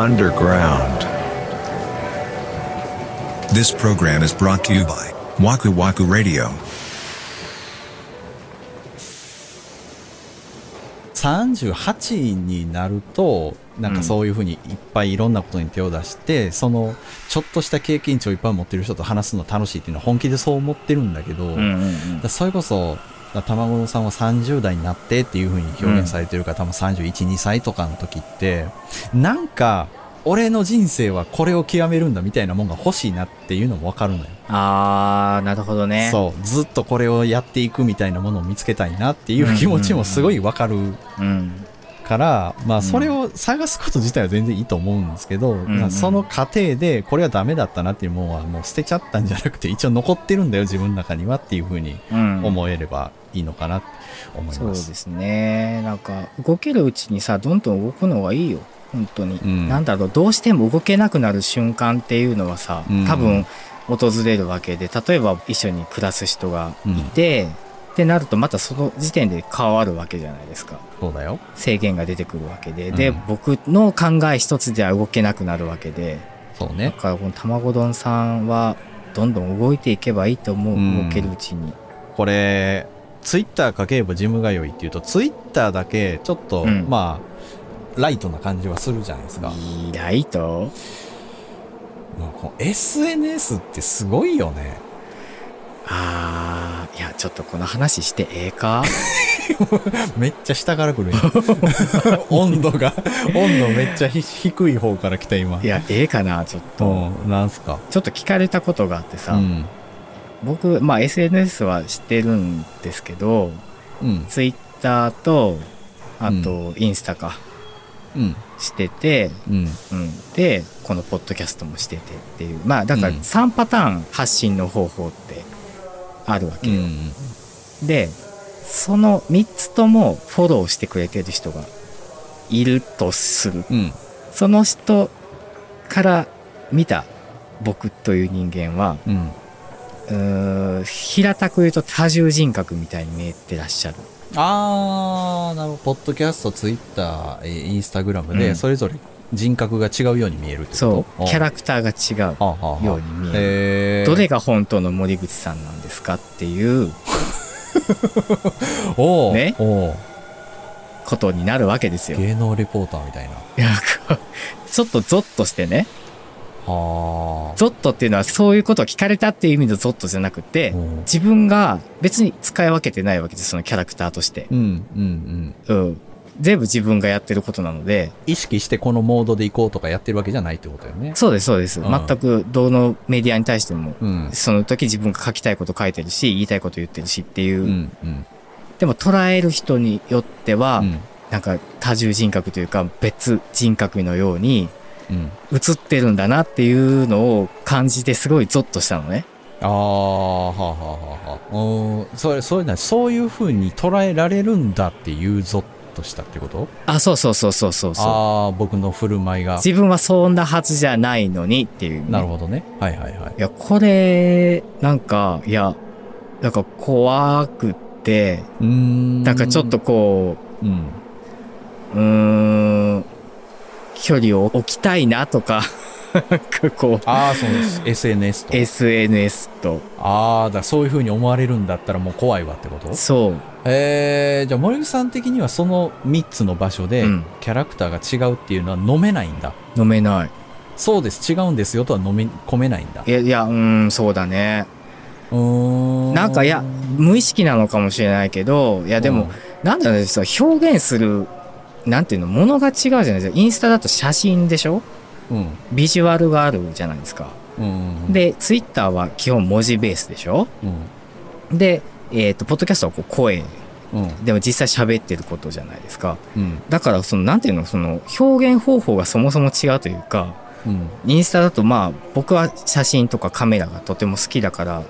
underground. This program is brought to you by Waku Waku Radio. 38になるとなんかそういうふうにいっぱいいろんなことに手を出して、そのちょっとした経験値をいっぱい持ってる人と話すの楽しいっていうのは本気でそう思ってるんだけど、うんうんうんそれこそ卵さんは30代になってっていう風に表現されてるから、多分312歳とかの時ってなんか俺の人生はこれを極めるんだみたいなもんが欲しいなっていうのも分かるのよ、あーなるほどね。そう。ずっとこれをやっていくみたいなものを見つけたいなっていう気持ちもすごい分かるうん。から、まあそれを探すこと自体は全然いいと思うんですけど、んまあその過程でこれはダメだったなっていうものはもう捨てちゃったんじゃなくて一応残ってるんだよ自分の中にはっていう風にうん。思えればいいのかなって思いそうま。ですすね。なんか動けるうちにさどんどん動くのがいいよ本当に、うん。なんだろうどうしても動けなくなる瞬間っていうのはさうん。多分訪れるわけで例えば一緒に暮らす人がいて、ってなるとまたその時点で変わるわけじゃないですか。そうだよ。制限が出てくるわけで、でうん。僕の考え一つでは動けなくなるわけで。だそうね。からこの卵丼さんはどんどん動いていけばいいと思う、うん。動けるうちに。これ、ツイッターかければジムが良いっていうと、ツイッターだけちょっと、うん。まあ、ライトな感じはするじゃないですか。いいライト？SNS ってすごいよね。あーいやちょっとこの話してええか？めっちゃ下から来る 温度が、温度めっちゃひ低い方から来た今。いやええかなちょっと、うん、なんすか？ちょっと聞かれたことがあってさ、うん。僕まあ SNS は知ってるんですけどうん。ツイッターとあとインスタかうん。してて、うん。うん、でこのポッドキャストもしててっていうまあだからうん3パターン発信の方法ってあるわけよ、うん。でその3つともフォローしてくれてる人がいるとするうん。その人から見た僕という人間はうん。うーん平たく言うと多重人格みたいに見えてらっしゃるあー、なるほど。ポッドキャスト、ツイッター、えーインスタグラムで、うん。それぞれ人格が違うように見えるってこと？そう。キャララクターが違うように見える。えどれが本当の森口さんなんですかっていう おう。ね。おう。ことになるわけですよ。い芸能レポーターみたいな。やこうちょっとゾッとしてね。はあ。ゾッとっていうのはそういうことを聞かれたっていう意味のゾッとじゃなくてうん自分が別に使い分けてないわけですそのキャラクターとして。うん、うん、うん。うん。全部自分がやってることなので、意識してこのモードで行こうとかやってるわけじゃないってことよね。そうです、そうです。うん全くどのメディアに対しても、うん。その時自分が書きたいこと書いてるし、言いたいこと言ってるしっていう。うん、うん。でも捉える人によっては、うん。なんか多重人格というか別人格のようにうん。映ってるんだなっていうのを感じてすごいゾッとしたのね。ああ、はあ、はあ、はあ。それ、そういうのは、そういう風に捉えられるんだっていうゾッとしたってこと？あ、そうそうそうそうそうそう。ああ、僕の振る舞いが。自分はそんなはずじゃないのにっていう、ね。なるほどね。はいはいはい。いや、これ、なんか、いや、なんか怖くって、うーん。なんかちょっと、こうん。う、うーん、距離を置きたいなとか、こう、ああ、そうです。SNS と。SNS と、ああ、だそういう風に思われるんだったらもう怖いわってこと？そう、えー、じゃあ森口さん的にはその3つの場所でうんキャラクターが違うっていうのは飲めないんだ。飲めない。そうです、違うんですよとは飲み込めないんだい。や、いや、うーん、そうだね。うーん。なんか、いや、無意識なのかもしれないけど、いや、でも、なんだろうね、表現する、なんていうの、ものが違うじゃないですか。インスタだと写真でしょ？うん、ビジュアルがあるじゃないですか。うん。うん、で、ツイッターは基本文字ベースでしょ？うん、で、えっ、と、ポッドキャストはこう声、うん、でも実際喋ってることじゃないですか。うん、だから、その、なんていうの、その、表現方法がそもそも違うというか、うん、インスタだとまあ、僕は写真とかカメラがとても好きだから、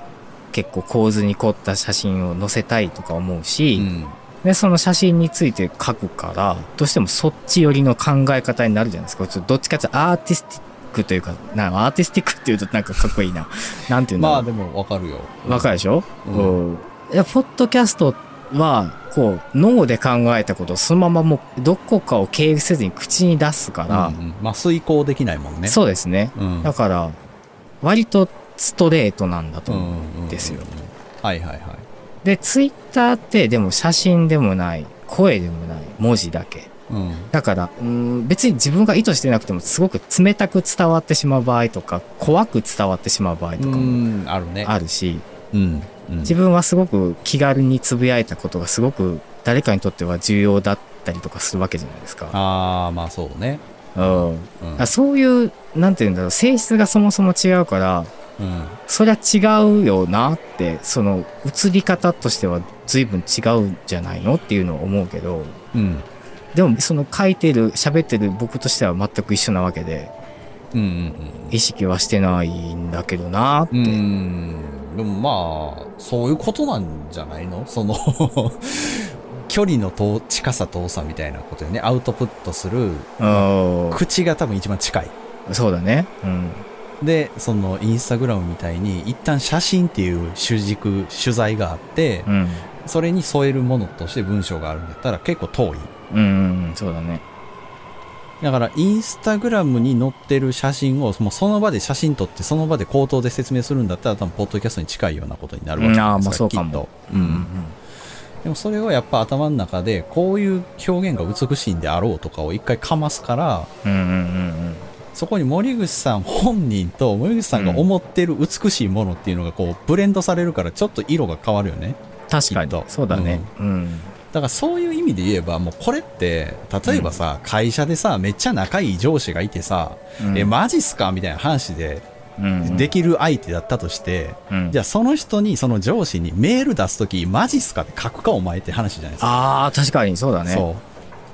結構構図に凝った写真を載せたいとか思うし、うん。で、その写真について書くから、どうしてもそっち寄りの考え方になるじゃないですか。ちょっとどっちかっていうとアーティスティックというか、なアーティスティックっていうとなんかかっこいいな。なんていうのまあでもわかるよ。わかるでしょ、ううんん、いや、ポッドキャストっは、こう、脳で考えたことをそのままもう、どこかを経由せずに口に出すから、うんうんまあ遂行できないもんね。そうですね。うん。だから、割とストレートなんだとうん思う。うんうんですよはいはいはい。で、ツイッターってでも写真でもない、声でもない、文字だけ。うん。だから、うーん別に自分が意図してなくても、すごく冷たく伝わってしまう場合とか、怖く伝わってしまう場合とかうもん、あるね。あるし、うん。うん自分はすごく気軽につぶやいたことがすごく誰かにとっては重要だったりとかするわけじゃないですか。ああ、まあそうね。うん。うん。あそういう、なんて言うんだろう、性質がそもそも違うから、うん。そりゃ違うよなって、その映り方としては随分違うんじゃないのっていうのを思うけど、うん。でもその書いてる、喋ってる僕としては全く一緒なわけで、うんうん意識はしてないんだけどなって。うん。うん。でもまあ、そういうことなんじゃないの？その、距離の遠近さ遠さみたいなことよね。アウトプットするうん口が多分一番近い。そうだね。うん。で、そのインスタグラムみたいに一旦写真っていう主軸、取材があって、うん。それに添えるものとして文章があるんだったら結構遠い。うん、うん、そうだね。だから、インスタグラムに載ってる写真を、もうその場で写真撮って、その場で口頭で説明するんだったら、多分、ポッドキャストに近いようなことになるわけじゃですか。まあそうかも。きっと。ううんん。でも、それをやっぱ頭の中で、こういう表現が美しいんであろうとかを一回かますから、うん。うん、うん、うんそこに森口さん本人と森口さんが思ってる美しいものっていうのがこう、ブレンドされるから、ちょっと色が変わるよね。確かに。そうだね。うん。だからそういう意味で言えば、もうこれって、例えばさ、会社でさ、めっちゃ仲いい上司がいてさ、うんえ、マジっすか？みたいな話で、うんできる相手だったとして、うんじゃあその人に、その上司にメール出すとき、マジっすかって書くかお前って話じゃないですか。ああ、確かにそうだね。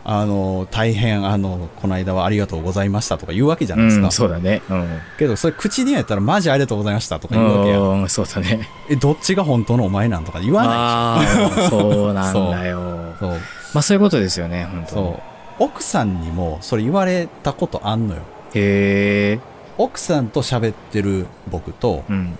あの、大変、あの、この間はありがとうございましたとか言うわけじゃないですか。うん、そうだね。うん。けど、それ口にやったらマジありがとうございましたとか言うわけや。うん、そうだね。え、どっちが本当のお前なんとか言わない？ああ、そうなんだよ。そう。まあそういうことですよね、本当そう。奥さんにもそれ言われたことあんのよ。へえ。奥さんと喋ってる僕と、うん。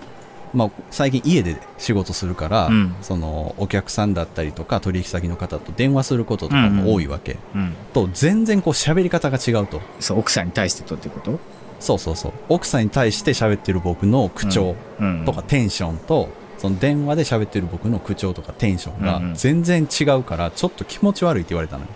まあ、最近家で仕事するから、うん。そのお客さんだったりとか取引先の方と電話することとかも多いわけ、うん。と全然こう喋り方が違うと。そう、奥さんに対してとってこと？そうそうそう。奥さんに対して喋ってる僕の口調うん。とかテンションと、その電話で喋ってる僕の口調とかテンションがうんうん。全然違うからちょっと気持ち悪いって言われたのよ。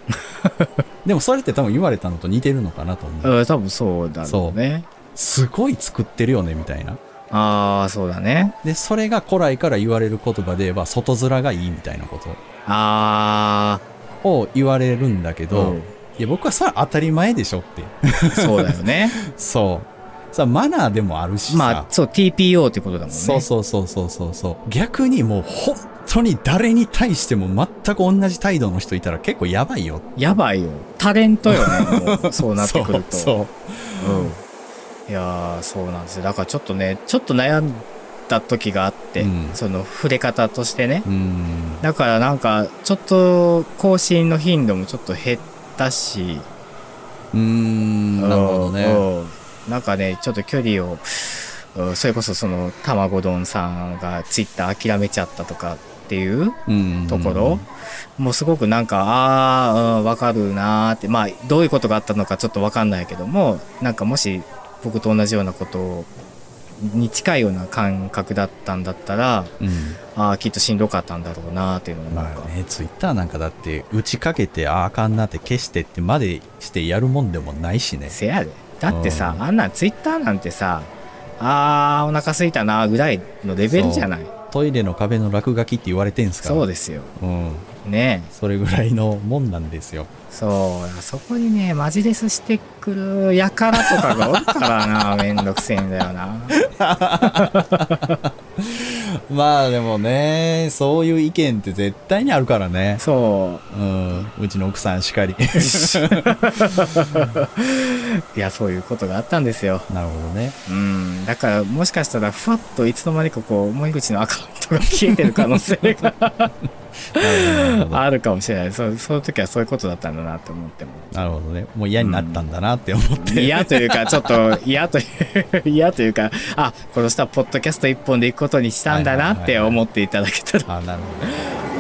でもそれって多分言われたのと似てるのかなと思う。うん、多分そうだろうね。すごい作ってるよねみたいなああ、そうだね。でそれが古来から言われる言葉で言えば外面がいいみたいなことあを言われるんだけあ、ど、うんいや僕はそれは当たり前でしょってそうだよね。そうさマナーでもあるしさ、まあ、そう、TPO ってことだもんね。そうそうそうそうそうそう逆にもう本当に誰に対しても全く同じ態度の人いたら結構やばいよやばいよ。タレントよね、そうなってくると。そうそううん。いやー、そうなんですよ。だからちょっとね、ちょっと悩んだ時があって、うん。その触れ方としてね。うん。だからなんか、ちょっと更新の頻度もちょっと減ったし、うーんなるほどね。うんなんかね、ちょっと距離を、うんそれこそその、卵丼さんがツイッター諦めちゃったとかっていううん。ところ、もうすごくなんか、ああ、うんわかるなーって、まあ、どういうことがあったのかちょっとわかんないけども、なんかもし僕と同じようなことに近いような感覚だったんだったら、うん。ああ、きっとしんどかったんだろうなーっていうのがなんか、まあねツイッターなんかだって打ちかけてあああかんなって消してってまでしてやるもんでもないしね。せやで。だってさ、うん。あんなんツイッターなんてさ、あー、お腹すいたなーぐらいのレベルじゃない。トイレの壁の落書きって言われてんすから。そうですよ。うんねそれぐらいのもんなんですよそう、そこにね、マジレスしてくるやからとかがおるからな、めんどくせえんだよな。まあでもねそういう意見って絶対にあるからねそう。うんうちの奥さんしかり いや、そういうことがあったんですよ。なるほどねうん。だから、もしかしたら、ふわっといつの間にかこう、森口のアカウントが消えてる可能性が あるかもしれない。そう、その時はそういうことだったんだなって思っても。なるほどねもう嫌になったんだなって思って、嫌というか、ちょっと嫌という、嫌というか、あ、この人はポッドキャスト一本で行くことにしたんだなって思っていただけたら。あなるほどね